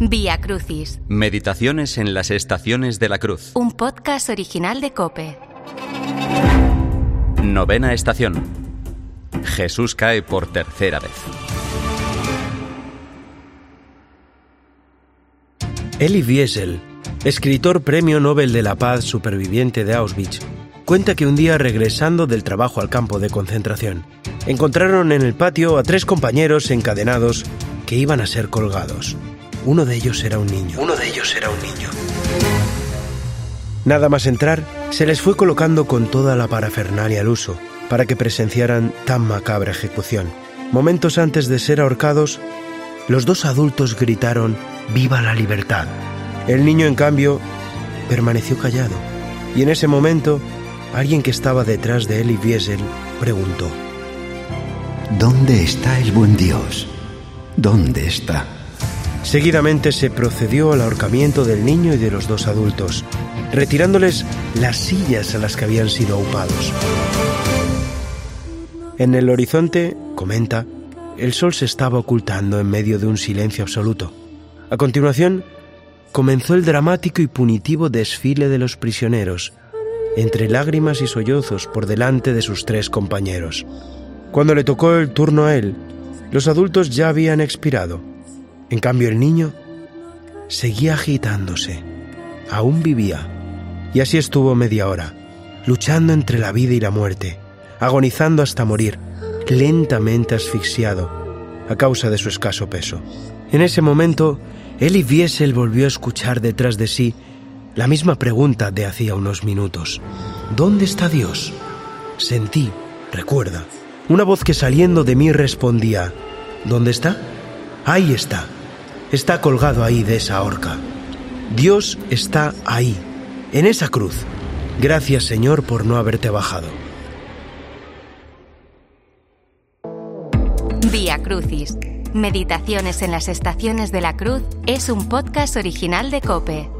Vía Crucis, Meditaciones en las estaciones de la cruz. un podcast original de Cope. Novena estación. Jesús cae por tercera vez. Elie Wiesel, escritor Premio Nobel de la Paz superviviente de Auschwitz, cuenta que un día regresando del trabajo al campo de concentración, encontraron en el patio a tres compañeros encadenados que iban a ser colgados. Uno de ellos era un niño. Uno de ellos era un niño. Nada más entrar, se les fue colocando con toda la parafernalia al uso para que presenciaran tan macabra ejecución. Momentos antes de ser ahorcados, los dos adultos gritaron ¡Viva la libertad! El niño, en cambio, permaneció callado. Y en ese momento, alguien que estaba detrás de Elie Wiesel preguntó. ¿Dónde está el buen Dios? ¿Dónde está? Seguidamente se procedió al ahorcamiento del niño y de los dos adultos, retirándoles las sillas a las que habían sido aupados. En el horizonte, comenta, el sol se estaba ocultando en medio de un silencio absoluto. A continuación, comenzó el dramático y punitivo desfile de los prisioneros, entre lágrimas y sollozos por delante de sus tres compañeros. Cuando le tocó el turno a él, los adultos ya habían expirado. En cambio, el niño seguía agitándose. Aún vivía. Y así estuvo media hora, luchando entre la vida y la muerte, agonizando hasta morir, lentamente asfixiado, a causa de su escaso peso. En ese momento, Elie Wiesel volvió a escuchar detrás de sí la misma pregunta de hacía unos minutos. ¿Dónde está Dios? Sentí, recuerda, una voz que saliendo de mí respondía, ¿Dónde está? Ahí está. Está colgado ahí de esa horca. Dios está ahí, en esa cruz. Gracias Señor por no haberte bajado. Vía Crucis, Meditaciones en las estaciones de la cruz es un podcast original de Cope.